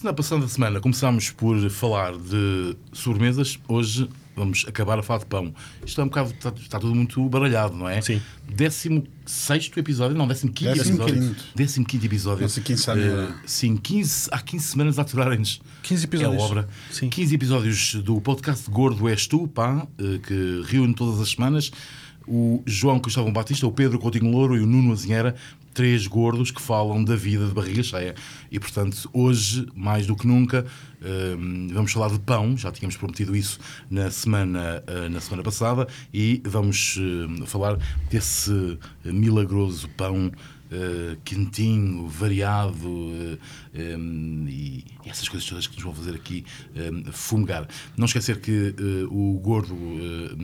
Se na passada semana começámos por falar de sobremesas, hoje vamos acabar a falar de pão. Isto é um bocado, está, está tudo muito baralhado, não é? Sim. 16 episódio, não, 15 Décimo episódio. quinto. 15 episódio. Nossa, 15 anos, é? sim, 15, há 15 semanas a aturarem-nos. 15 episódios. É a obra. Sim. 15 episódios do podcast Gordo És Tu, pá, eh, que reúne todas as semanas o João Cristóvão Batista, o Pedro Coutinho Louro e o Nuno Azinheira, três gordos que falam da vida de barriga cheia. E, portanto, hoje, mais do que nunca, eh, vamos falar de pão, já tínhamos prometido isso na semana, eh, na semana passada, e vamos eh, falar desse milagroso pão eh, quentinho, variado eh, em, e essas coisas todas que nos vão fazer aqui em, fumegar. Não esquecer que eh, o Gordo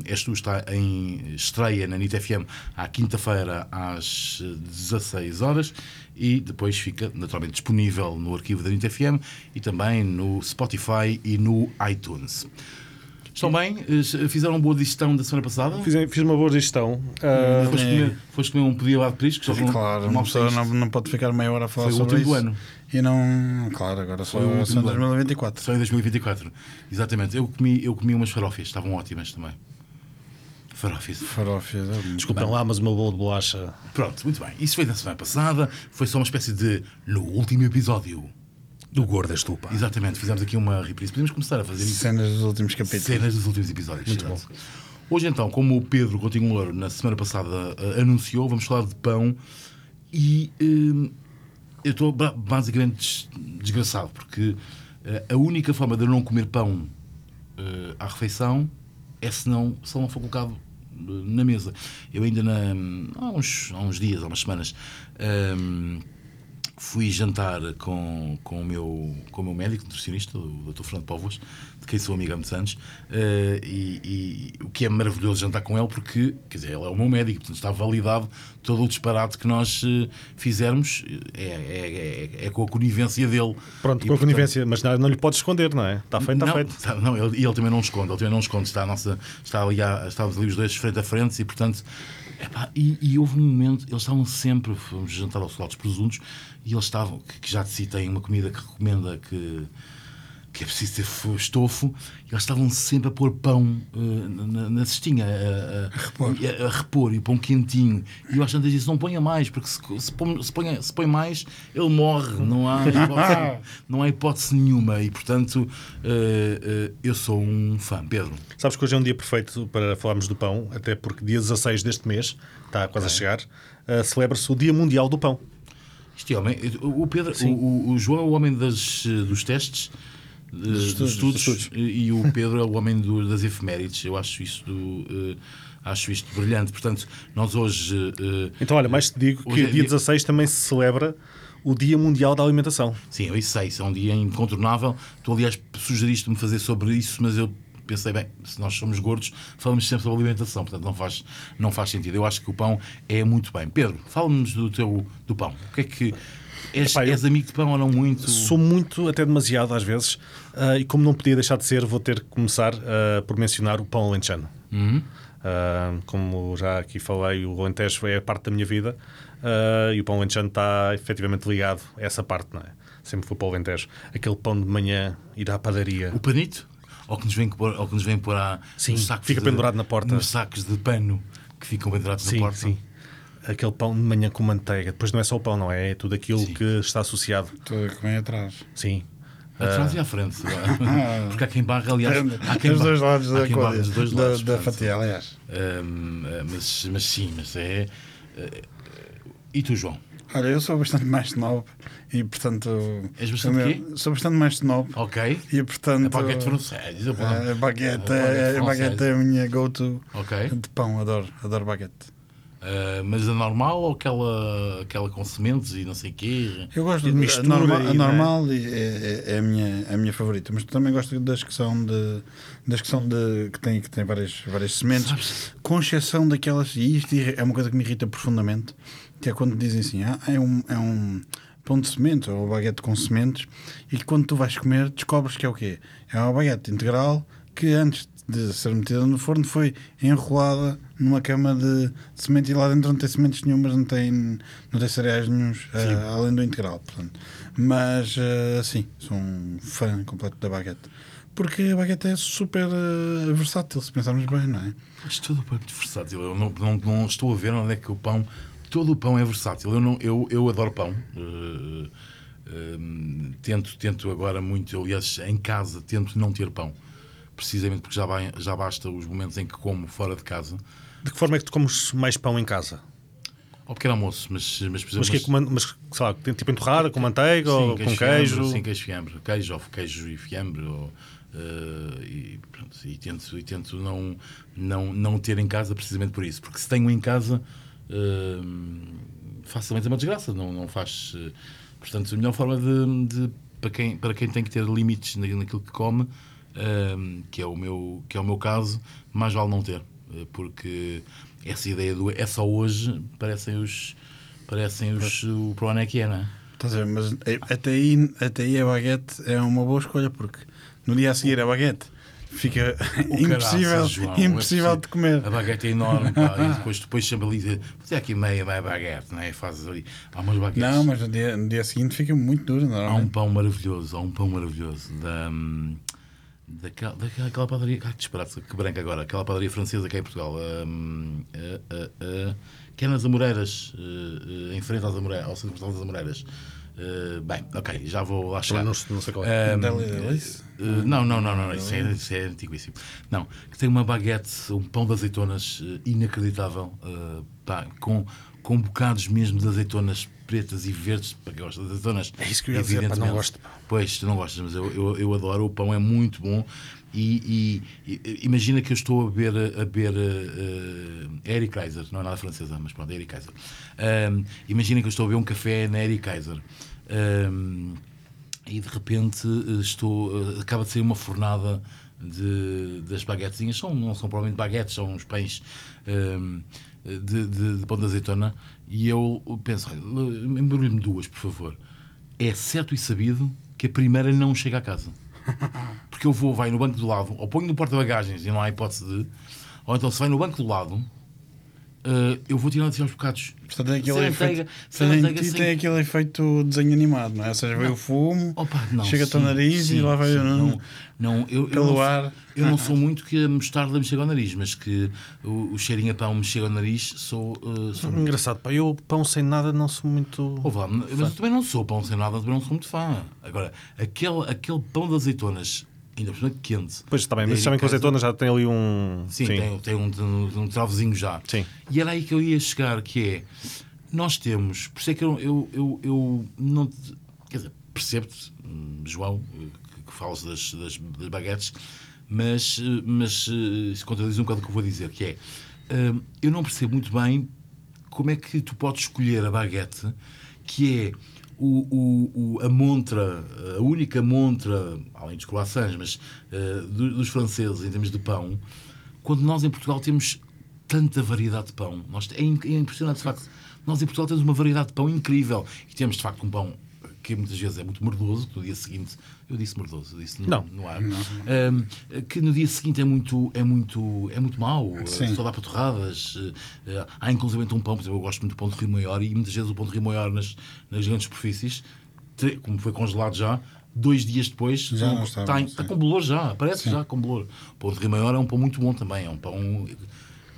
És Tu está em estreia na NIT FM à quinta-feira às eh, 16 horas e depois fica naturalmente disponível no arquivo da NIT FM e também no Spotify e no iTunes. Estão bem? Eh, Fizeram uma boa digestão da semana passada? Fiz, fiz uma boa gestão. Ah, Foste comer, foste comer um pedido lá de não- Claro, uma pessoa não, não pode ficar meia hora a falar Foi o sobre último isso. do ano. E não. Claro, agora só, Foi o só em do ano. 2024. Só em 2024. Exatamente. Eu comi, eu comi umas farófias, estavam ótimas também. Farófias. Farófias. é Desculpem lá, mas o meu bolo de bolacha. Pronto, muito bem. Isso foi na semana passada. Foi só uma espécie de. No último episódio. Do gordo és tu, pá. Exatamente. Fizemos aqui uma reprise. Podemos começar a fazer isso. Cenas dos últimos capítulos. Cenas dos últimos episódios. Muito bom. Hoje, então, como o Pedro Coutinho Louro na semana passada eh, anunciou, vamos falar de pão e eh, eu estou ba- basicamente des- desgraçado porque eh, a única forma de eu não comer pão eh, à refeição é se não, se não for colocado na mesa. Eu ainda na- há, uns, há uns dias, há umas semanas, ehm, fui jantar com, com, o meu, com o meu médico nutricionista, o Dr. Fernando Povos, de quem sou amigo há muitos anos, eh, e, e o que é maravilhoso jantar com ele, porque, quer dizer, ele é o meu médico, portanto está validado todo o disparate que nós eh, fizermos, é, é, é, é com a conivência dele. Pronto, E, com a portanto, conivência, mas não, não lhe podes esconder, não é? Está feito, está feito. tá- não, ele, e ele também não esconde, ele também não esconde, está, a nossa, está ali, a- estávamos ali os dois frente a frente e, portanto, epá, e, e houve um momento, eles estavam sempre, fomos jantar aos soldados presuntos, e eles estavam, que, que já te citei, uma comida que recomenda que, que é preciso ter fo- estofo, e eles estavam sempre a pôr pão eh, na, na cestinha, a, a, repor. e a, a repor, e pão quentinho. E eu às tantas disse, não ponha mais, porque se, se, põe, se, põe, se põe mais, ele morre, não há hipótese, não há hipótese nenhuma. E, portanto, eh, eh, eu sou um fã. Pedro, Sabes que hoje é um dia perfeito para falarmos do pão, até porque dia 16 deste mês, está quase a chegar, celebra-se o Dia Mundial do Pão. Este homem, o Pedro, o, o- João é o homem das, dos testes, dos estudos, e o Pedro é o homem do- das efemérides. Eu acho isto, eh, acho isto brilhante. Portanto, nós hoje. eh, Então, olha, mais te digo que é dia dia- 16 também se celebra o Dia Mundial da Alimentação. Sim, eu isso sei, isso é um dia incontornável. Tu, aliás, sugeriste-me fazer sobre isso, mas eu pensei, bem, se nós somos gordos, falamos sempre sobre alimentação, portanto não faz, não faz sentido. Eu acho que o pão é muito bem. Pedro, fala-nos do teu do pão. O que é que. És, Epá, és amigo de pão ou não muito? Sou muito, até demasiado às vezes, ah, e como não podia deixar de ser, vou ter que começar ah, por mencionar o pão alentejano. Ah, como já aqui falei, o Alentejo é parte da minha vida e o pão alentejano está efetivamente ligado a essa parte, não é? Sempre fui para o Alentejo. Aquele pão de manhã, ir à padaria. O panito? Ou que nos vem pôr, ou que nos vem pôr a, Sim, nos sacos fica de- pendurado na porta. Nos sacos de pano que ficam pendurados Sim, na porta. sim. Aquele pão de manhã com manteiga. Depois não é só o pão, não é? É tudo aquilo Sim. que está associado. Tudo que vem atrás. Sim. Atrás e à frente. Porque há quem barra, aliás. Há quem Dos barra- dois lados há da quem barra dos dois Da, lados, da portanto. fatia, aliás. Hum, mas, mas sim, mas é. eh, E tu, João? Olha, eu sou bastante mais snob e, portanto. És bastante quê? Sou bastante mais snob Ok. e, portanto. A baguete francesa. A baguete, A é, a baguete é a minha go-to Ok. de pão. Adoro, adoro baguete. Ah, mas a normal ou aquela, aquela com sementes e não sei o quê? Eu gosto de mistura a, norma- a é? normal é, é- é a, minha, a minha favorita, mas também gosto das que são de das que são de que tem que várias várias sementes, com exceção daquelas e isto é uma coisa que me irrita profundamente, que é quando dizem assim, ah, é um é um pão de semente ou baguete com sementes e quando tu vais comer descobres que é o quê? É uma baguete integral que antes de ser metida no forno foi enrolada numa cama de semente e lá dentro não tem sementes nenhumas, não tem, não tem cereais nenhums, eh, além do integral. Portanto. Mas eh, sim, sou um fã completo da baguete. Porque a baguete é super eh, versátil, se pensarmos bem, não é? Mas todo o pão é muito versátil. Eu não, não, não estou a ver onde é que o pão. Todo o pão é versátil. Eu, não, eu, eu adoro pão. Eh, eh, tento, tento agora muito, aliás, em casa, tento não ter pão. Precisamente porque já, vai, já basta os momentos em que como fora de casa. De que forma é que tu comes mais pão em casa? Ao pequeno almoço, mas, mas exemplo. Mas, que é com mas sei lá, tipo entorrada, com manteiga ou com queijo? Fiambre, sim, queijo fiambre. Queijo, ou queijo e fiambre. Ou, eh, e, pronto, e tento, e tento não, não, não ter em casa precisamente por isso. Porque se tenho em casa, facilmente é uma desgraça. Não, não faz. eh, portanto, a melhor forma de, de- para, quem, para quem tem que ter limites na- naquilo que come, eh, que, é o meu, que é o meu caso, mais vale não ter. Eh, Porque essa ideia do é só hoje parecem os. Parecem os. O pro ano é que é, não é? Estás a ver? Mas eh, até aí, até aí a baguete é uma boa escolha, porque no dia a seguir a baguete fica O impossível, caraças, João, é impossível de comer. A baguete é enorme, pá, e depois, depois ali dizer, fazer aqui meia, meia baguete, não é? Fazes ali, há umas baguetes. Não, mas no dia, no dia seguinte fica muito duro, Há um pão maravilhoso, há um pão maravilhoso da, hum, daquela, daquela aquela padaria, ai, que disparate, que branca agora, aquela padaria francesa que é em Portugal, hum, eh, eh, eh, que é nas Amoreiras, eh, eh, em frente às Amoreiras, ao centro das Amoreiras. Eh, bem, ok, já vou lá chegar. não- não sei qual é. Hum, Deli Delice? eh, não, não, não, não, não, isso, é, isso é antiguíssimo. Não, que tem uma baguete, um pão de azeitonas eh, inacreditável, eh, pá, com, com bocados mesmo de azeitonas pretas e verdes, para quem gosta de azeitonas. É isso que eu ia dizer, pá, não evidentemente. gosto, pá. Pois, tu não gostas, mas eu, eu, eu adoro, o pão é muito bom. E, e- imagina que eu estou a beber, a beber eh, Eric Kaiser, não é nada francesa, mas pronto, Eric Kaiser. Ahm, imagina que eu estou a beber um café na Eric Kaiser. Ahm, e de repente eh, estou, eh, acaba de sair uma fornada de, das baguetezinhas, são, não são provavelmente baguetes, são uns pães ahm, de, de, de pão de azeitona, e eu penso, embrulhe-me duas, por favor. É certo e sabido que a primeira não chega a casa. Porque eu vou, vai no banco do lado, ou ponho no porta-bagagens e não há hipótese de. Ou então, se vai no banco do lado, eh, eu vou tirando assim aos bocados. Portanto, tem aquele Sem efeito, manteiga, sem tem, manteiga, e sem- tem aquele efeito desenho animado, não é? Ou seja, vem o fumo, Opa, não, chega-te ao sim, nariz sim, e lá vai. sim, não, não, não, eu, eu Pelo não, sou- ar. Eu não sou muito que a mostarda me chega ao nariz, mas que o, o cheirinho a pão me chega ao nariz, sou. eh, sou. Engraçado, pá, eu pão sem nada não sou muito. Ouve lá, mas eu também não sou pão sem nada, também não sou muito fã. Agora, aquele, aquele pão de azeitonas, ainda por cima quente. Pois está bem, mas sabem que a azeitona já tem ali um. Sim, Tem, tem um, um, um travozinho já. Sim. E era aí que eu ia chegar, que é, nós temos, por isso é que eu, eu, eu, eu não, quer dizer, percebo-te, hum, João, eh, que, que falas das, das, das baguetes, mas, eh, mas eh, isso contradiz um bocado o que eu vou dizer, que é, hum, eu não percebo muito bem como é que tu podes escolher a baguete, que é o, o, o- a montra, a única montra, além dos croissants, mas do- dos franceses em termos de pão, quando nós em Portugal temos tanta variedade de pão. Nós, é, é impressionante, de facto. Nós em Portugal temos uma variedade de pão incrível. E temos, de facto, um pão que muitas vezes é muito merdoso, que no dia seguinte... Eu disse merdoso, eu disse no, Não. no ar. Ahm, que no dia seguinte é muito, é muito, é muito mau. Sim. Só dá para torradas. eh, há inclusive um pão, por exemplo, eu gosto muito do pão de Rio Maior e muitas vezes o pão de Rio Maior nas, nas grandes superfícies, como foi congelado já, dois dias depois Já não está está, sim. com bolor já, aparece já com bolor. O pão de Rio Maior é um pão muito bom também, é um pão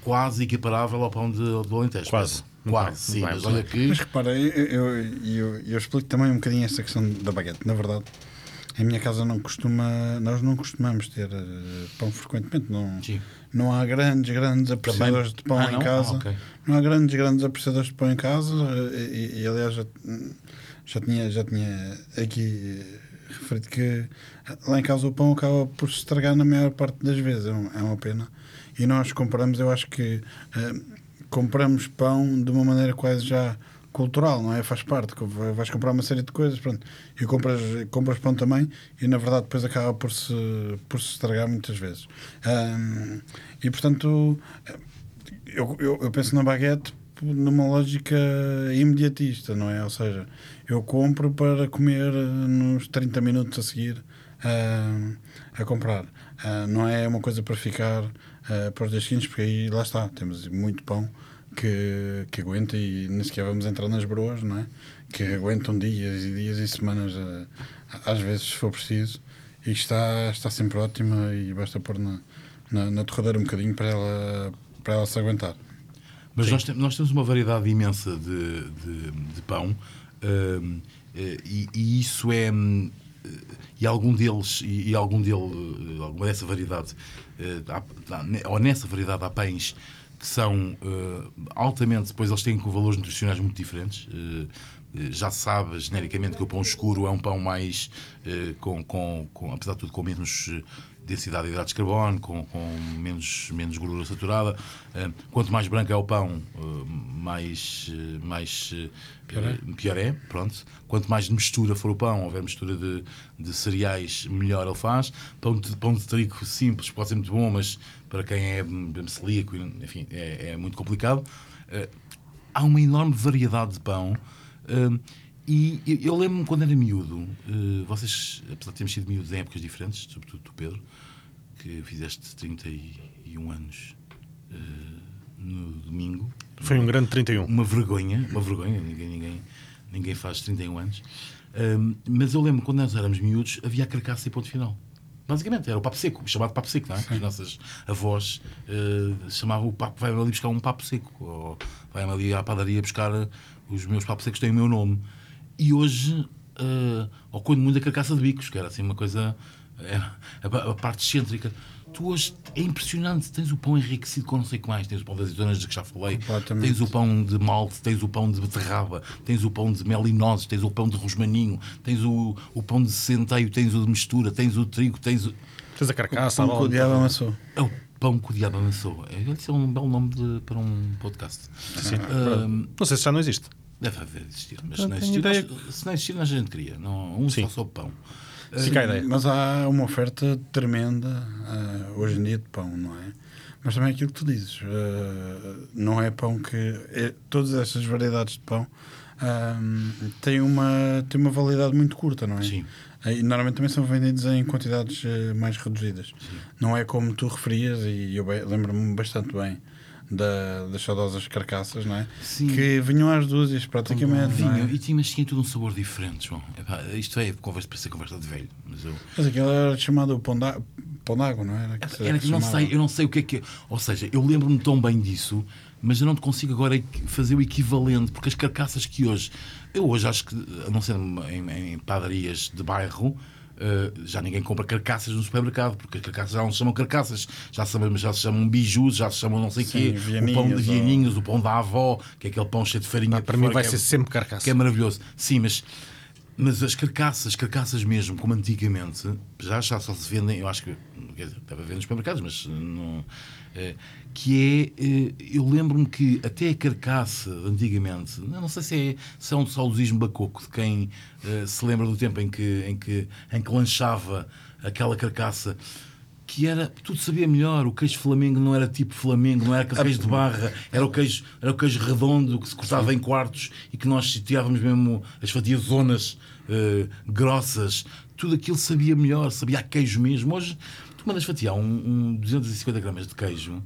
quase equiparável ao pão de, do Alentejo. Quase. Quase, sim, mas olha que... Mas repara, eu, eu, eu, eu explico também um bocadinho esta questão da baguete. Na verdade, em minha casa não costuma, nós não costumamos ter eh, pão frequentemente. Não, Sim. não há grandes, grandes apreciadores de pão Ah, em não? casa. Ah. Não há grandes, grandes apreciadores de pão em casa. E, e, aliás, já, já, tinha, já tinha aqui eh, referido que lá em casa o pão acaba por se estragar na maior parte das vezes. É, é uma pena. E nós compramos, eu acho que. eh, compramos pão de uma maneira quase já cultural, não é? Faz parte. Vais comprar uma série de coisas, pronto, e compras, compras pão também, e na verdade depois acaba por se, por se estragar muitas vezes. E portanto, eu, eu, eu penso na baguete numa lógica imediatista, não é? Ou seja, eu compro para comer nos 30 minutos a seguir a comprar. Ah, não é uma coisa para ficar ah, para os dias seguintes, porque aí lá está, temos muito pão que, que aguenta e nem sequer vamos entrar nas broas, não é? Que aguentam dias e dias e semanas, ah, às vezes, se for preciso, e está, está sempre ótima e basta pôr na, na, na torradeira um bocadinho para ela, para ela se aguentar. Mas nós, tem- nós temos uma variedade imensa de, de, de pão eh, e, e isso é. E algum deles, e, algum dele, eh, alguma dessa variedade, eh, ou nessa variedade há pães que são eh, altamente, depois eles têm com valores nutricionais muito diferentes. Já sabe genericamente que o pão escuro é um pão mais, com, com, com, apesar de tudo, com menos densidade de hidratos de carbono, com, com menos, menos gordura saturada. Quanto mais branco é o pão, eh, mais, eh, mais eh, pior, é. Pronto. Quanto mais mistura for o pão, houver mistura de, de cereais, melhor ele faz. Pão de, pão de trigo simples pode ser muito bom, mas para quem é celíaco, enfim, é, é muito complicado. Há uma enorme variedade de pão. E eu, eu lembro-me quando era miúdo, eh, vocês, apesar de termos sido miúdos em épocas diferentes, sobretudo tu, Pedro, que fizeste 31 anos eh, no domingo. Foi um grande 31. Uma vergonha, uma vergonha, ninguém, ninguém, ninguém faz 31 anos. Hum, mas eu lembro quando nós éramos miúdos, havia a carcaça e ponto final. Basicamente, era o papo seco, chamado papo seco, não é? As nossas avós eh, chamavam o papo, vai-me ali buscar um papo seco, ou vai-me ali à padaria buscar os meus papos secos têm o meu nome. E hoje, eh, ou quando muito a carcaça de bicos, que era assim uma coisa, era a, parte excêntrica. Tu hoje é impressionante, tens o pão enriquecido com não sei o que mais, tens o pão das azeitonas de que já falei, tens o pão de malte, tens o pão de beterraba, tens o pão de mel e nozes, tens o pão de rosmaninho, tens o, o pão de centeio, tens o de mistura, tens o trigo, tens o. Tens a carcaça, a Pão que o diabo amassou. É o pão que o diabo amassou. É, Esse é um belo nome de- para um podcast. Sim. Ahm, Não sei se já não existe. Deve haver existir, mas não existir, ideia nós, se não existir, nós a gente queria. Não, um Sim. só pão. Fica a ideia. Mas há uma oferta tremenda ah, hoje em dia de pão, não é? Mas também aquilo que tu dizes, ah, não é pão que. é- todas essas variedades de pão ah, têm, uma, têm uma validade muito curta, não é? Sim. E normalmente também são vendidos em quantidades mais reduzidas. Não é como tu referias, e eu lembro-me bastante bem da, das saudosas carcaças, não é? Sim. Que vinham às dúzias praticamente. não é? E tinha, mas tinha tudo um sabor diferente, João. Epá, isto é conversa, parece conversa de velho. Mas eu, Mas aquilo era chamado pão d'á- pão d'água, não era? Que Era que não sei, eu não sei o que é que é. Ou seja, eu lembro-me tão bem disso, mas eu não te consigo agora fazer o equivalente, porque as carcaças que hoje. Eu hoje acho que, a não ser em, em padarias de bairro. Eh, já ninguém compra carcaças no supermercado, porque as carcaças já não se chamam carcaças, já se chamam, já se chamam bijus, já se chamam não sei o Sim, quê, o pão de vianinhos, ou- o pão da avó, que é aquele pão cheio de farinha. Ah, para mim fora, vai que ser é- sempre carcaça. que é maravilhoso. Sim, mas, mas as carcaças, carcaças mesmo, como antigamente, já, já só se vendem, eu acho que quer dizer, deve haver nos supermercados, mas não. Eh, que é. eh, eu lembro-me que até a carcaça antigamente, não sei se é, se é um saudosismo bacoco de quem eh, se lembra do tempo em que, em, que, em que lanchava aquela carcaça. Que era, tudo sabia melhor. O queijo flamengo não era tipo flamengo, não era queijo de barra, era o queijo, era o queijo redondo que se cortava em quartos e que nós tirávamos mesmo as fatias zonas eh, grossas. Tudo aquilo sabia melhor, sabia a queijo mesmo. Hoje, tu mandas fatiar um, um 250 gramas de queijo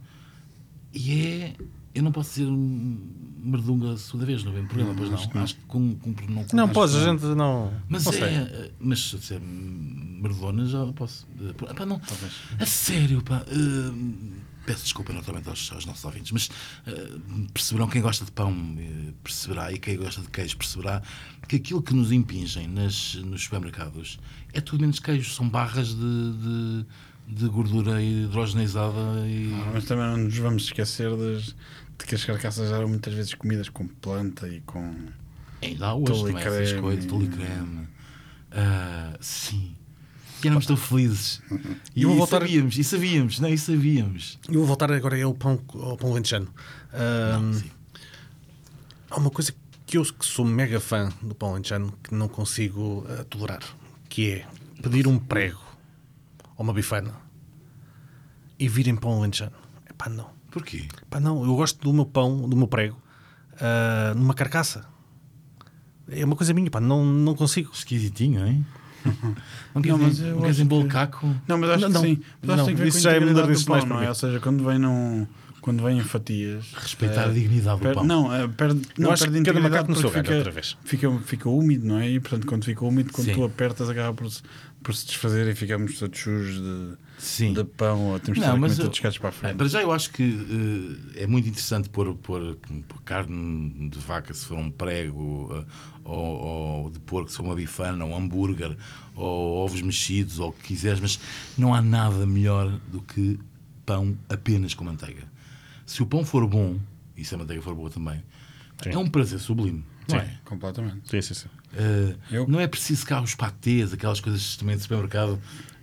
e é. Eu não posso dizer um merdunga segunda vez, não vem programa, pois não. Acho que com, com, não, Não, acho podes, que a não. gente não. Mas não é. sei. Mas se disser merdona já posso. Eh, Pá, não. A sério, pá. eh, peço desculpa naturalmente aos, aos nossos ouvintes, mas eh, perceberão quem gosta de pão, perceberá, e quem gosta de queijo perceberá que aquilo que nos impingem nas, nos supermercados é tudo menos queijo, são barras de, de, de gordura hidrogenizada e. Ah, mas também não nos vamos esquecer das, de que as carcaças eram muitas vezes comidas com planta e com. Ainda há hoje também essas coisas, tule creme. Ah, sim. E éramos tão felizes. E, Eu vou voltar- sabíamos, e sabíamos, não, e sabíamos. Eu vou voltar agora ao pão, ao pão lentejano. Ahm, sim. há uma coisa que eu que sou mega fã do pão lentejano que não consigo ah, tolerar, que é pedir um prego ou uma bifana e vir em pão lentejano. Epá, não. Porquê? Epá, não. Eu gosto do meu pão, do meu prego, ah, numa carcaça. É uma coisa minha, pá, não, não consigo. Esquisitinho, hein? Não Não, mas eu não queres acho bolo caco? Não, mas acho Não, que não. sim. Mas acho Não, que tem que ver isso já é modernice do pão, mais não é? Ou seja, quando vem num... Quando vem em fatias... Respeitar eh, a dignidade do per- pão. Não, eh, perde, não acho perde que cada macaco no seu fica, outra vez. Fica, fica úmido, não é? E portanto, quando fica úmido, quando Sim. tu apertas, acaba por por se desfazer e ficamos todos sujos de, Sim. de pão ou temos de Não, estar eu- todos descados para a É, frente. para já eu acho que eh, é muito interessante pôr, pôr, pôr carne de vaca se for um prego, eh, ou, ou de porco se for uma bifana, ou um hambúrguer, ou ovos mexidos, ou o que quiseres, mas não há nada melhor do que pão apenas com manteiga. Se o pão for bom, e se a manteiga for boa também, é um prazer sublime. Não é? Completamente. Sim, sim, sim. Uh, Eu- Não é preciso cá os patês, aquelas coisas também de supermercado.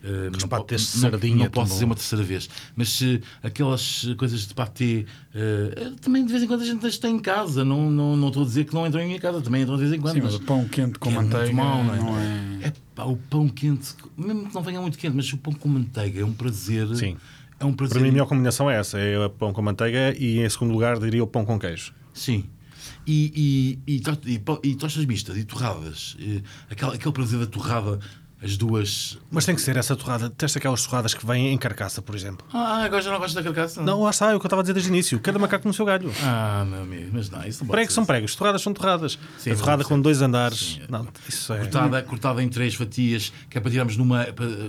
uh, não, po- patês de não- sardinha, não tão posso dizer uma terceira vez, mas se aquelas coisas de patê uh, também de vez em quando a gente as tem em casa. Não, não, não estou a dizer que não entram em minha casa, também entram de vez em quando. Sim, mas o pão quente com que é muito manteiga mau, não é... É pá, o pão quente, mesmo que não venha muito quente, mas o pão com manteiga é um prazer. Sim. É um prazer. Para mim, a melhor combinação é essa: é o pão com manteiga e, em segundo lugar, diria o pão com queijo. Sim. E, e, e, e, tostas mistas e torradas. Aquele, aquele prazer da torrada, as duas. Mas tem que ser essa torrada. Testa aquelas torradas que vêm em carcaça, por exemplo. Ah, agora já não gosto da carcaça? Não, lá está, é o que eu estava a dizer desde o início. Cada macaco no seu galho. Ah, meu amigo, mas não, isso não Pregos são assim. pregos, torradas são torradas. Sim, a torrada com dois andares. Sim. Não, isso é. Cortada, cortada em três fatias, que é para tirarmos numa.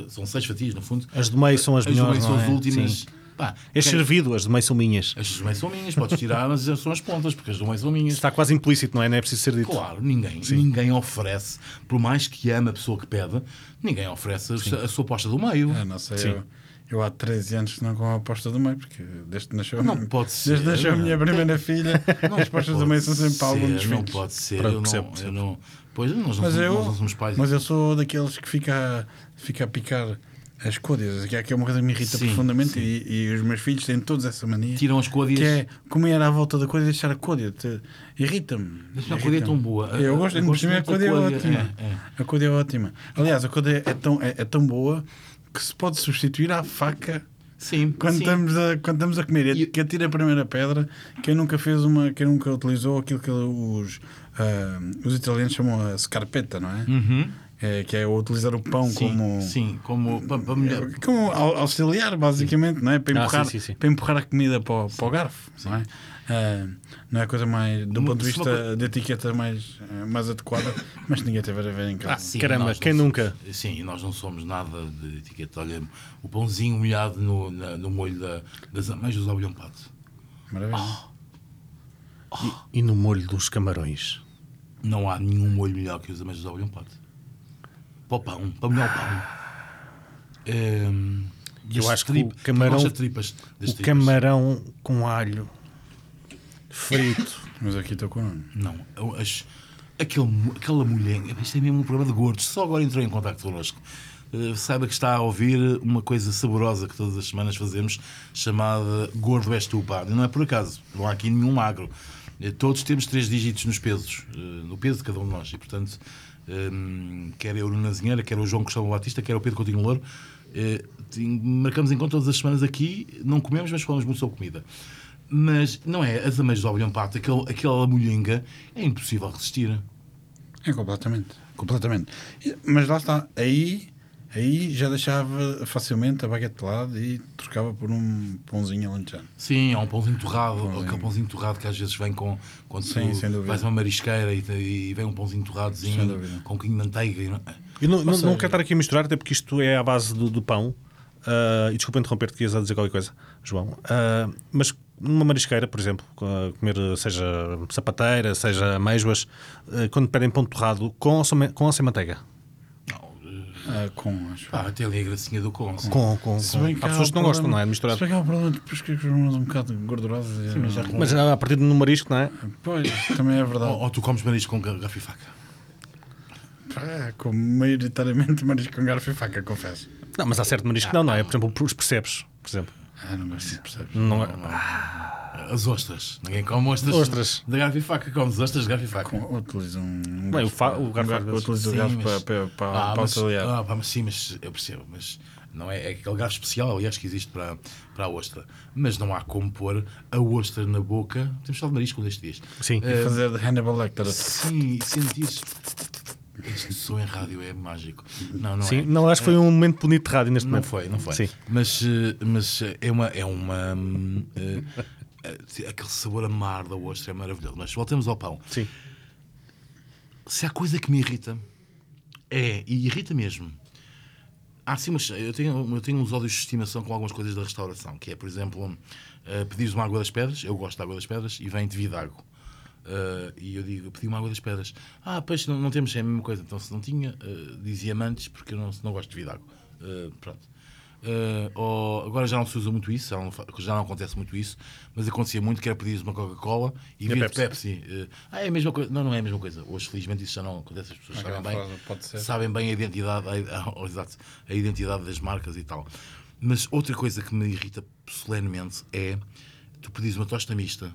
são seis fatias, no fundo. As do meio são as As do melhores. meio são as é? últimas. Sim. Pá, É quem- servido, as do meio são minhas. As do meio são minhas, podes tirar, mas são as pontas, porque as do meio são minhas. Está quase implícito, não é? Não é preciso ser dito. Claro, ninguém, ninguém oferece, por mais que ame a pessoa que pede, ninguém oferece a, a sua posta do meio. Ah, não sei, Sim. eu, eu há 13 anos que não com a aposta do meio, porque desde que nasceu, Não pode ser, desde que nasceu a não. minha primeira filha, as apostas do meio são sempre para algum dos Não filhos. pode ser, Pronto, eu não, percebo, eu não. Pois nós não, Mas somos, eu, nós não somos pais. mas eu sou daqueles que fica, fica a picar as côdeas, que é que é uma coisa que me irrita Sim, profundamente sim. E, e os meus filhos têm todos essa mania. Tiram as côdeas. Que é comer à volta da côdea e deixar a côdea. Irrita-me. Mas a côdea é tão boa. Eu gosto, Eu gosto a côdea é ótima. é, é. A côdea é ótima. Aliás, a côdea é tão, é, é tão boa que se pode substituir à faca Sim, quando, sim. estamos a, quando estamos a comer. E- Que atira a primeira pedra, quem nunca fez uma, quem nunca utilizou aquilo que os, ah, os italianos chamam a scarpetta, não é? Uhum. É, que é utilizar o pão Sim, como, sim, como melhor. como au- auxiliar, basicamente, não é? Para Ah, empurrar, sim, sim, sim. Para empurrar a comida para o, para o garfo, não é? Ah, não é a coisa mais, do ponto de vista de etiqueta mais, eh, mais adequada, mas ninguém teve a ver em casa. Ah, sim, Caramba, quem somos- nunca? Sim, e nós não somos nada de etiqueta. Olha, o pãozinho molhado no, na- no molho da, das ameijas ao bolhão pato. Maravilha. E no molho dos camarões. Não há nenhum molho melhor que os ameijas ao bolhão pato. Para o pão, para molhar o pão. Ehm, e Eu as acho que o camarão- tripas, O camarão com alho frito. Mas aqui estou com. Não, eu acho- aquele, aquela mulher, isto é mesmo um problema de gordos, só agora entrou em contato connosco. Eh, saiba que está a ouvir uma coisa saborosa que todas as semanas fazemos, chamada Gordo És Tu, pá. Não é por acaso, não há aqui nenhum magro. Eh, Todos temos três dígitos nos pesos, eh, no peso de cada um de nós, e portanto, hum, quer eu, Nuno Azinheira, quer o João Cristóvão Batista, quer o Pedro Coutinho Louro, tem- marcamos encontro todas as semanas aqui, não comemos, mas falamos muito sobre comida. Mas não é, as ameijas ao bolhão pato, aquele, aquela molhenga, é impossível resistir. É completamente. Completamente. Mas lá está. Aí, aí já deixava facilmente a baguete de lado e trocava por um pãozinho alentejano. Sim, há um pãozinho torrado, Pãozinho. aquele pãozinho torrado que às vezes vem com. Quando Sim, tu sem dúvida. vais a uma marisqueira e, e vem um pãozinho Sem torradozinho dúvida. com um bocadinho de manteiga. e não- Eu não, não, seja- não quero estar aqui a misturar, até porque isto é à base do, do pão. Ah, e desculpa interromper-te, que ias a dizer qualquer coisa, João. Ah, mas numa marisqueira, por exemplo, comer seja sapateira, seja amêijoas, ah, quando pedem pão torrado, com ou sem, com ou sem manteiga? Ah, com, acho. pá, até ali a gracinha do com. Com, com, Se com. bem Há que há pessoas que não gostam, não é? De misturar. Se bem que há o problema depois que as mãos um bocado gordurosas. mas já com- Mas ah, a partir do marisco, não é? Pois, também é verdade. Ou, ou tu comes marisco com garfo e faca. Pá, como maioritariamente marisco com garfo e faca, confesso. Não, mas há certo marisco que não, não é? Por exemplo, os percebes, por exemplo. Ah, não gosto de percebes. Não é. As ostras. Ninguém come ostras. Ostras. De garfo e faca. Comes ostras de garfo e faca. Com- Utilizo um. um Bem, o, fa- o garfo. Utilizo o Sim, garfo mas- para, para, Ah, para mas, auxiliar. ah, mas sim, mas eu percebo. Mas não é, é aquele garfo especial, aliás, que existe para, para a ostra. Mas não há como pôr a ostra na boca. Temos falado de marisco um destes dias. Sim. Eh, Fazer de Hannibal Lecter. Sim, e sentires. Este som em rádio é mágico. Não, não Sim, é. não, acho que foi um momento bonito de rádio neste Não momento. foi, não foi. Sim. Mas, eh, mas eh, é uma. É uma eh, aquele sabor amar da ostra é maravilhoso. Mas voltemos ao pão. Sim. Se há coisa que me irrita, é, e irrita mesmo. Há sim, mas eu tenho, eu tenho uns ódios de estimação com algumas coisas da restauração, que é, por exemplo, eh, pedires uma água das pedras, eu gosto da água das pedras, e vem de vidago. Eh, e eu digo, eu pedi uma água das pedras. Ah, pois não, não temos, é a mesma coisa. Então, se não tinha, eh, dizia antes, porque eu não, não gosto de vidago. Eh, pronto. Eh, ou- agora já não se usa muito isso, já não, já não acontece muito isso, mas acontecia muito que era pedir uma Coca-Cola e a vir Pepsi. Pepsi. Ah, é a mesma coisa. Não, não é a mesma coisa. Hoje, felizmente, isso já não acontece. As pessoas sabem bem, frase, sabem bem a identidade, a, a- a identidade das marcas e tal. Mas outra coisa que me irrita solenemente é tu pedires uma tosta mista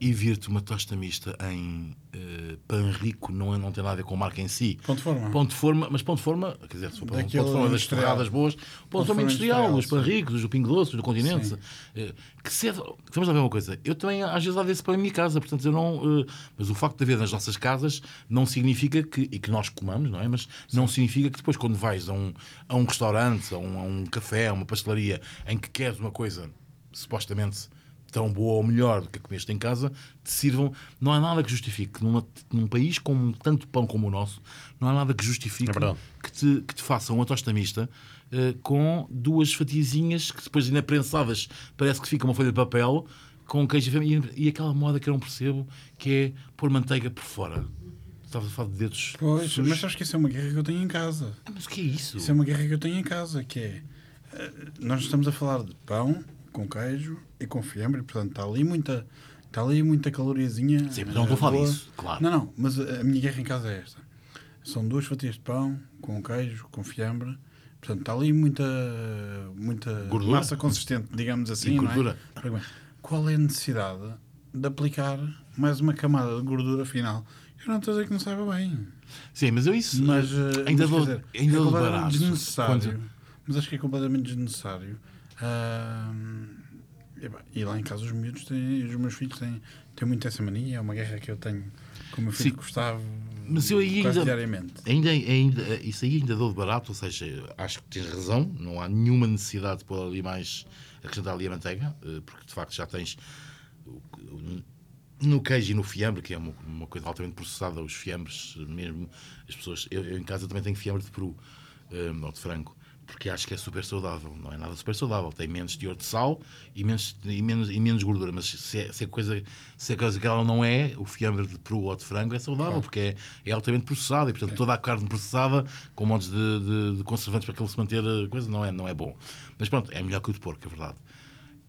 e vir-te uma tosta mista em eh, pão rico não, é- não tem nada a ver com a marca em si. Ponto de forma. Ponto de forma, mas ponto de forma, quer dizer, se for ponto de forma das torradas boas, ponto de forma industrial, industrial, os pão sim. ricos, do Pingo Doce, do Continente. Sim. eh, que cedo. Vamos lá ver uma coisa. Eu também, às vezes, há desse pão em minha casa, portanto, eu não. eh, mas o facto de haver nas nossas casas não significa que. e que nós comamos, não é? Mas não significa que depois, quando vais a um, a um restaurante, a um, a um café, a uma pastelaria, em que queres uma coisa supostamente tão boa ou melhor do que comeste em casa, te sirvam. Não há nada que justifique, numa, num país com tanto pão como o nosso, não há nada que justifique É que, te, que te façam uma tosta mista eh, com duas fatiazinhas que depois ainda prensadas parece que fica uma folha de papel com queijo e e, aquela moda que eu não percebo que é pôr manteiga por fora. Estavas a falar de dedos. Pois, sujos. mas sabes que isso é uma guerra que eu tenho em casa. Ah, Mas o que é isso? Isso é uma guerra que eu tenho em casa, que é... eh, Nós estamos a falar de pão com queijo e com fiambre, portanto está ali muita... Está ali muita caloriazinha. Sim, mas não estou a falar disso, claro. Não, não, mas a minha guerra em casa é esta. São duas fatias de pão com queijo, com fiambre. Portanto, está ali muita, muita Gordura. massa consistente, digamos assim. E é? gordura. Bem, Qual é a necessidade de aplicar mais uma camada de gordura final? Eu não estou a dizer que não saiba bem. Sim, mas eu isso Mas eh, ainda mas, quer dizer, ainda é desnecessário. Quando- Mas acho que é completamente desnecessário. Ahm, e, lá em casa os miúdos têm, os meus filhos têm, têm muito essa mania, é uma guerra que eu tenho com o meu filho Sim. Gustavo Mas eu ainda- diariamente. Ainda, ainda, isso aí ainda dou de barato, ou seja, acho que tens razão, não há nenhuma necessidade de pôr ali mais, acrescentar ali a manteiga, eh, porque de facto já tens no queijo e no fiambre, que é uma, uma coisa altamente processada, os fiambres mesmo, as pessoas, eu, eu em casa também tenho fiambre de peru, eh, ou de frango, porque acho que é super saudável, não é nada super saudável, tem menos teor de sal e menos, e menos, e menos gordura, mas se é, se é coisa, se é coisa que ela não é, o fiambre de peru ou de frango é saudável, porque é, altamente processado e portanto toda a carne processada com montes de, de- de conservantes para que ele se manter a coisa não é, não é bom. Mas pronto, é melhor que o de porco, é verdade.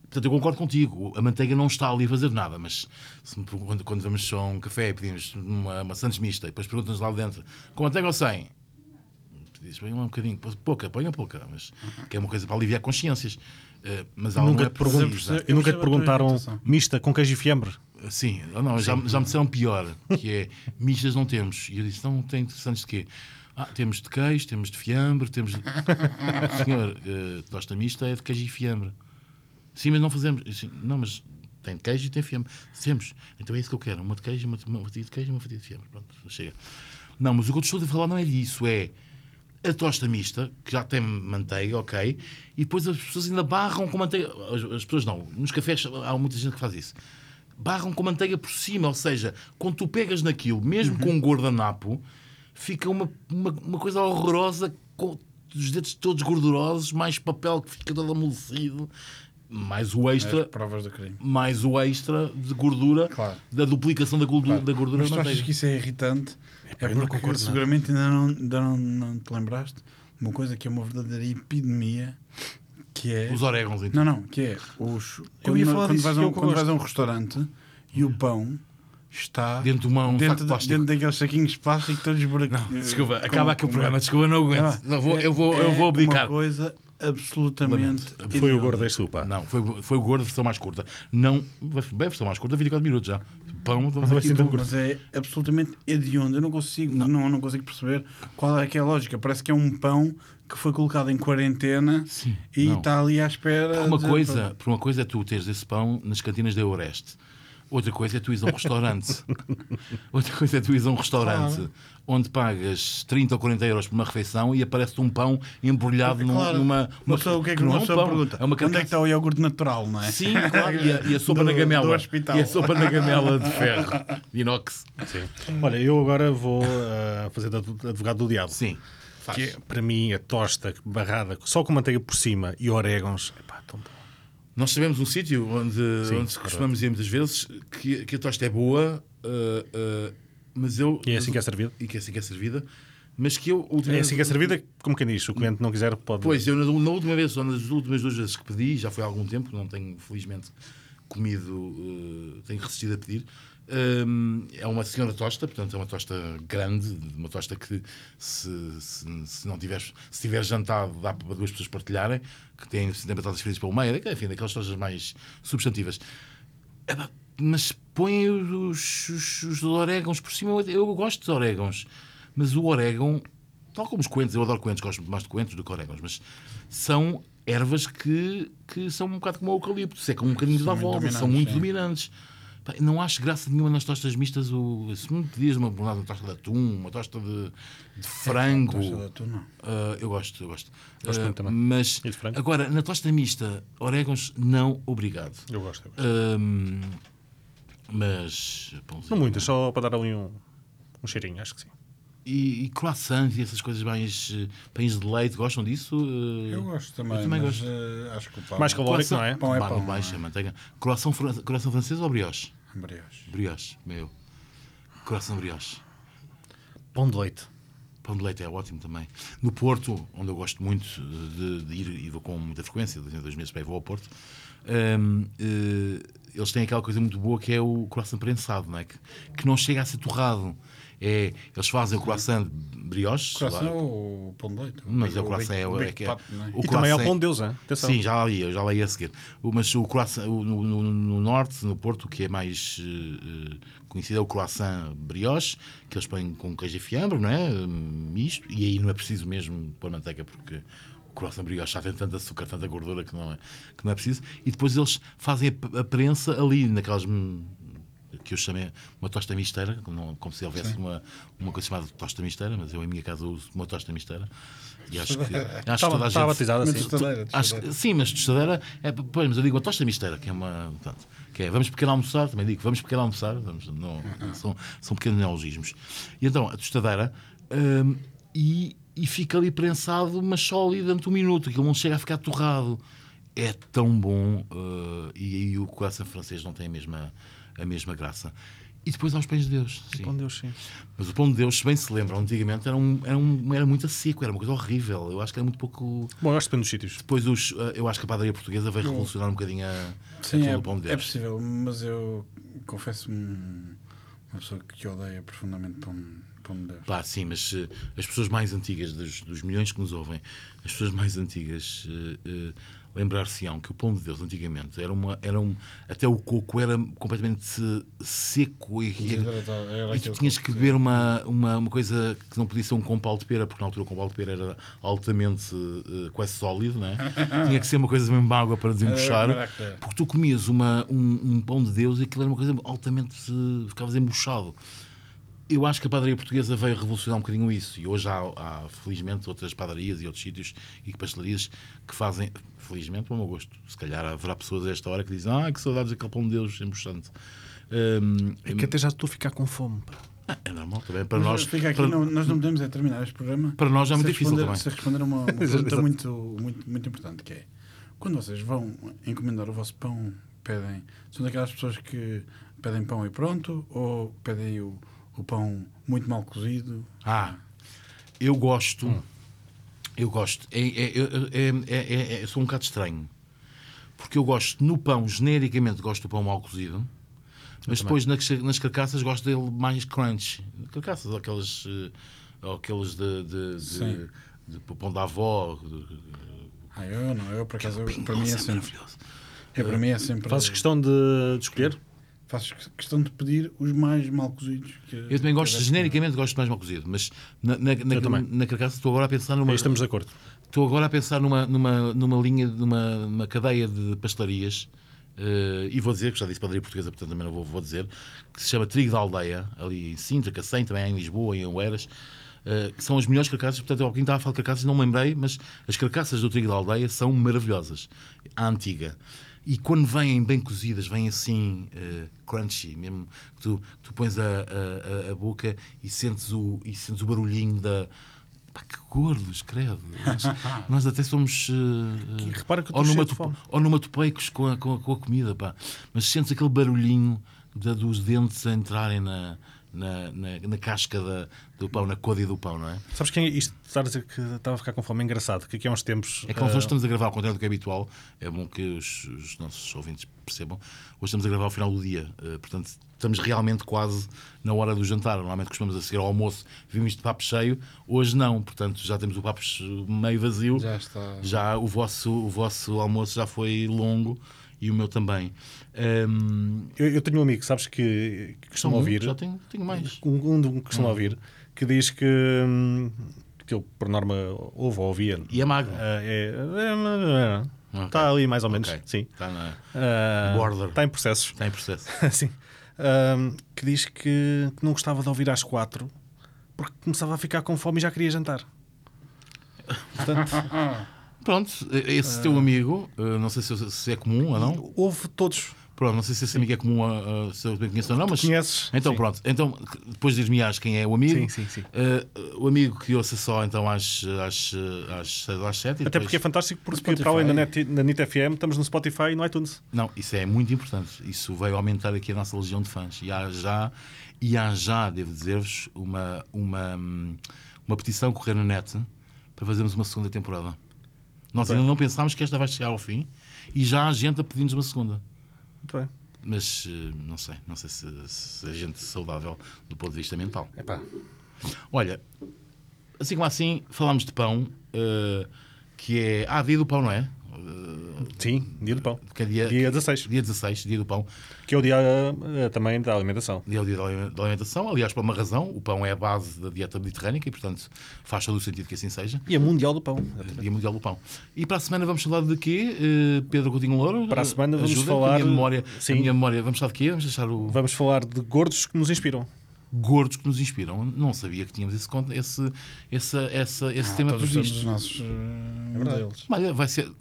Portanto, eu concordo contigo. A manteiga não está ali a fazer nada, mas se quando, quando vamos só a um café e pedimos uma, uma Santos mista e depois perguntam-nos lá dentro com manteiga ou sem? Diz, põe um bocadinho, pouca, ponha pouca, mas que é uma coisa para aliviar consciências. Eh, mas Nunca é te pergun- nunca te perguntaram mista com queijo e fiambre? Sim, não, não, já, já me disseram pior, que é mistas não temos. E eu disse, não tem Santos de quê? Ah, temos de queijo, temos de fiambre, temos de... Senhor, eh, tosta mista é de queijo e fiambre. Sim, mas não fazemos. Disse, não, mas tem de queijo e tem fiambre. Temos. Então é isso que eu quero. Uma de queijo, uma, uma fatia de queijo e uma fatia de fiambre. Pronto, chega. Não, mas o que eu estou a falar não é disso. É a tosta mista, que já tem manteiga, ok, e depois as pessoas ainda barram com manteiga. As, as pessoas não. Nos cafés há muita gente que faz isso. Barram com manteiga por cima, ou seja, quando tu pegas naquilo, mesmo com um guardanapo, fica uma, uma, uma coisa horrorosa com os dedos todos gordurosos, mais papel que fica todo amolecido, mais o extra, As provas do crime. mais o extra de gordura, Claro. da duplicação da gordura, da gordura Mas tu achas que isso é irritante? É, eu não porque concordo, não. seguramente ainda, não, ainda não, não te lembraste uma coisa que é uma verdadeira epidemia que é. Os orégãos, então. Não, não, que é os. Quando, ia falar quando disso, vais, é um, eu quando vais a um restaurante e o pão está Dentro de uma- um dentro, de de- plástico. dentro daqueles saquinhos de plástico todos buraquinhos. Desculpa, acaba aqui o programa. Desculpa, não aguento. Ah, Não vou- é- eu vou, eu é vou abdicar. Uma coisa absolutamente. Foi o gordo deste UPA. Não, foi, foi o gordo, versão mais curta. Não, bem, versão mais curta, 24 minutos já. Pão, Mas aqui. do- Mas é absolutamente hediondo. Eu não consigo, não. Não, consigo perceber qual é que é a lógica. Parece que é um pão que foi colocado em quarentena Sim, e não. está ali à espera. Por uma, de- coisa, por uma coisa é tu teres esse pão nas cantinas da Eureste. Outra coisa é tu ires a um restaurante. Outra coisa é tu ires a um restaurante Claro. onde pagas 30 ou 40 euros por uma refeição e aparece-te um pão embrulhado num- Claro. numa. Uma pessoa, o que é que não uma é um pão, pergunta? É uma Onde é que está o iogurte natural, não é? Sim, claro. E a, e a sopa Do- na gamela. do hospital. E a sopa na gamela de ferro, de inox. Sim. Olha, eu agora vou ah, fazer de adv- advogado do diabo. Sim. Faz. Que é, para mim, a tosta barrada só com manteiga por cima e orégãos. Epá, tão bom. Nós sabemos um sítio onde, onde costumamos ir muitas vezes que, que a tosta é boa, uh, uh, mas eu. E é assim que é servida? E que é assim que é servida. Mas que eu. É assim que é servida, como quem diz, o cliente não quiser, pode. Pois, eu na, na última vez, ou nas últimas duas vezes que pedi, já foi há algum tempo, não tenho felizmente comido, uh, tenho resistido a pedir. Um, é uma senhora tosta, portanto é uma tosta grande, uma tosta que se, se, se não tiveres, se tiveres jantado dá para duas pessoas partilharem, que tem, batatas fritas pelo meio, enfim, daquelas tostas mais substantivas. Epá, mas põe os, os, os orégãos por cima. Eu, gosto dos orégãos, mas o orégão, tal como os coentros, eu adoro coentros, gosto mais de coentros do que orégãos, mas são ervas que, que são um bocado como o eucalipto, secam um bocadinho da volta, são muito dominantes. Não acho graça nenhuma nas tostas mistas. O, se me pedias uma, uma tosta de atum, uma tosta de, de frango. Tosta de atum, não. ah, eu gosto, eu gosto. Gosto muito também. Mas agora, na tosta mista, orégãos, não, obrigado. Eu gosto. Eu gosto. Hum, mas. Não muitas, só para dar ali um, um cheirinho, acho que sim. E, e croissants e essas coisas mais. eh, pães de leite, gostam disso? Eh, Eu gosto também, Eu também mas gosto. eh, acho que o pão Mais calórico, não é? Pão é pão, baixa, não é? manteiga. Croissant, fran- croissant francês ou brioche? Brioche. Brioche, meu. Croissant brioche. Pão de leite. Pão de leite é ótimo também. No Porto, onde eu gosto muito de, de ir e vou com muita frequência, dois dois meses para ir vou ao Porto, hum, eh, eles têm aquela coisa muito boa que é o croissant prensado, não é? Que, que não chega a ser torrado. É, eles fazem o croissant brioche. Croissant lá- ou pão de leite? Mas é o Big- croissant é, o- é que é. É? o E também é o pão de Deus, hein? Atenção. Sim, já lá ia, já lá ia a seguir. O- Mas o croissant, o- no, no- no norte, no Porto, o que é mais eh, conhecido é o croissant brioche, que eles põem com queijo e fiambre, não é? Misto, e aí não é preciso mesmo pôr manteiga, porque o croissant brioche já tem tanto açúcar, tanta gordura que não é, que não é preciso. E depois eles fazem a, a prensa ali, naquelas. Que eu chamei uma tosta misteira, não- como se houvesse uma, uma coisa chamada tosta misteira, mas eu em minha casa uso uma tosta misteira. E acho que, acho que Estava, toda a estava Mas assim. tostadeira, Acho tostadeira. que- sim, mas tostadeira é, pois, mas eu digo a tosta misteira, que é uma. Portanto, que é vamos pequeno almoçar, também digo vamos pequeno almoçar, vamos, não, são, são pequenos neologismos. E então, a tostadeira, hum, e, e fica ali prensado, mas só ali durante um minuto, aquilo não chega a ficar torrado. É tão bom, uh, e aí o coração francês não tem a mesma, a mesma graça. E depois há os pães de Deus. sim. Pão de Deus, sim. Mas o pão de Deus, se bem se lembram, antigamente era, um, era, um, era muito a seco, era uma coisa horrível. Eu acho que era muito pouco. Bom, eu acho que depende dos sítios. Depois os, eh, eu acho que a padaria portuguesa vai revolucionar um bocadinho a, a Sim, questão é, do pão de é Deus. possível, mas eu confesso-me uma pessoa que odeia profundamente pão, pão de Deus. Pá, sim, mas eh, as pessoas mais antigas, dos, dos milhões que nos ouvem, as pessoas mais antigas eh, eh, lembrar-se-ão que o pão de Deus antigamente era uma. Era um, até o coco era completamente seco e, e, Desidratado, era e tu tinhas que beber uma, uma, uma coisa que não podia ser um compal de pera, porque na altura o compal de pera era altamente eh, quase sólido, né? tinha que ser uma coisa mesmo água para desembuchar, Era maracujá. porque tu comias uma, um, um pão de Deus e aquilo era uma coisa altamente. eh, ficavas embuchado. Eu acho que a padaria portuguesa veio revolucionar um bocadinho isso. E hoje há, há, felizmente, outras padarias e outros sítios e pastelarias que fazem, felizmente, ao meu gosto. Se calhar haverá pessoas a esta hora que dizem: Ah, que saudades daquele pão de Deus embuchante. Hum, É que até já estou a ficar com fome. pá. é normal também. Para Mas nós, fica aqui, para, não- nós não podemos é terminar este programa. para nós é muito difícil também. sem responder a uma, uma pergunta muito, muito, muito importante, que é quando vocês vão encomendar o vosso pão, pedem, são daquelas pessoas que pedem pão e pronto, ou pedem o, o pão muito mal cozido? Ah, eu gosto. Eu gosto. É, é, é, é, é- é- eu sou um bocado estranho. Porque eu gosto no pão, genericamente gosto do pão mal cozido. Mas depois nas, nas carcaças gosto dele mais crunch. Carcaças, ou aqueles, eh, aqueles de, de, de, Sim. de, pão da avó. de- Ah, eu não, eu por acaso, para mim é sempre. maravilhoso. É, para mim é sempre. Fazes questão de, de escolher? Faço questão de pedir os mais mal cozidos. que- Eu também gosto, que genericamente gosto mais mal cozido, mas na, na, na, na carcaça estou agora a pensar numa. Aí estamos de acordo. Estou agora a pensar numa, numa, numa linha, numa, numa cadeia de pastelarias, eh, e vou dizer, que já disse padaria portuguesa, portanto também não vou, vou dizer, que se chama Trigo da Aldeia, ali em Sintra, Cacém, também há em Lisboa, em Oeiras, eh, que são as melhores carcaças. Portanto, alguém estava a falar de carcaças, não me lembrei, mas as carcaças do Trigo da Aldeia são maravilhosas, à antiga. E quando vêm bem cozidas, vêm assim, eh, crunchy, mesmo que tu, tu pões a, a, a- boca e sentes o, e sentes o barulhinho da. Pá, que gordos, credo. Nós, nós até somos. eh, Que- repara que eu ou, estou numa cheio de fome. ou numa topeicos com a, com, a, com a comida, pá. Mas sentes aquele barulhinho da- dos dentes a entrarem na, na, na, na casca da, do pão, na côdea do pão, não é? Sabes quem é isto? Estar a dizer que estava a ficar com fome é engraçado, que aqui há uns tempos. É que nós eh, hoje estamos a gravar ao contrário do que é habitual. É bom que os, os nossos ouvintes percebam. Hoje estamos a gravar ao final do dia. eh, portanto, estamos realmente quase na hora do jantar. Normalmente costumamos a seguir ao almoço. Vimos isto de papo cheio. Hoje não. Portanto, já temos o papo meio vazio. Já está. Já o vosso, o vosso almoço já foi longo e o meu também. Ehm, eu, eu tenho um amigo, sabes, que, que costuma ouvir. Já tenho, tenho mais. um, um de um que Hum. costuma ouvir, que diz que, hum, que ele, por norma, ouve ou ouvia. E é magro. Ah, é, é, Ok. Está ali mais ou menos, Ok. sim. Está, na, Ah, Border. Está em processos. está em processo. sim. Que diz que, que não gostava de ouvir às quatro porque começava a ficar com fome e já queria jantar. Portanto, Pronto, esse teu amigo, eh, não sei se, se é comum ou não. ouve todos. Pronto, não sei se esse amigo é comum a, a, se eu bem conheço ou não, mas. Conheces? Então Sim. pronto, então depois diz-me quem é o amigo. Sim, sim, sim. Eh, o amigo que ouça só então às, às, às, seis ou às 7 Até porque é fantástico, porque para além da NET, da NIT FM, estamos no Spotify e no iTunes. Não, isso é muito importante. Isso vai aumentar aqui a nossa legião de fãs. E há já, e há já devo dizer-vos, uma, uma, hum, uma petição a correr na net para fazermos uma segunda temporada. Nós Bem. ainda não pensámos que esta vai chegar ao fim e já há gente a pedir-nos uma segunda. Muito bem. Mas eh, não sei, não sei se, se a gente saudável do ponto de vista mental. Epá, Olha, assim como assim, falámos de pão, eh, que é. Ah, dia do pão, não é? Eh, sim, dia do pão. que é dia, Dia 16, dia 16, dia do pão. que é o dia eh, também da alimentação. Dia do dia da alime- da alimentação. Aliás, por uma razão, o pão é a base da dieta mediterrânica e, portanto, faz todo o sentido que assim seja. E é mundial do pão. Dia Mundial do Pão. E para a semana vamos falar de quê, eh, Pedro Coutinho Louro? Para a semana vamos Ajuda, falar- A minha memória, Sim. a minha memória, vamos falar de quê? Vamos deixar o Vamos falar de gordos que nos inspiram. Gordos que nos inspiram. Não sabia que tínhamos esse, esse, esse, esse, esse tema Todos temos previsto. os nossos eh, verdade. modelos. Olha, vai ser,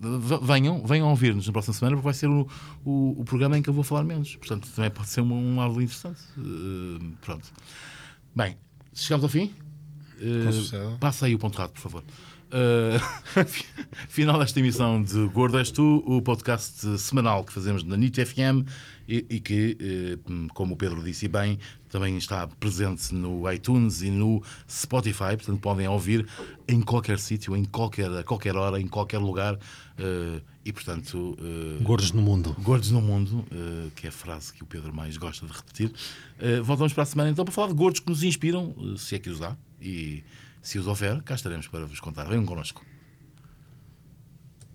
venham, venham ouvir-nos na próxima semana, porque vai ser o, o, o programa em que eu vou falar menos. Portanto, também pode ser um, um algo interessante. Eh, pronto. Bem, chegamos ao fim. Eh, Com sucesso. passa aí o ponto rato, por favor. Eh, fi- final desta emissão de Gordo És Tu, o podcast semanal que fazemos na NIT FM e, e que, eh, como o Pedro disse bem, também está presente no iTunes e no Spotify, portanto podem ouvir em qualquer sítio, em qualquer, a qualquer hora, em qualquer lugar eh, e, portanto, eh, Gordos no mundo. Gordos no Mundo, eh, que é a frase que o Pedro mais gosta de repetir. Voltamos para a semana então para falar de gordos que nos inspiram, se é que os há, e se os houver, cá estaremos para vos contar. Venham connosco.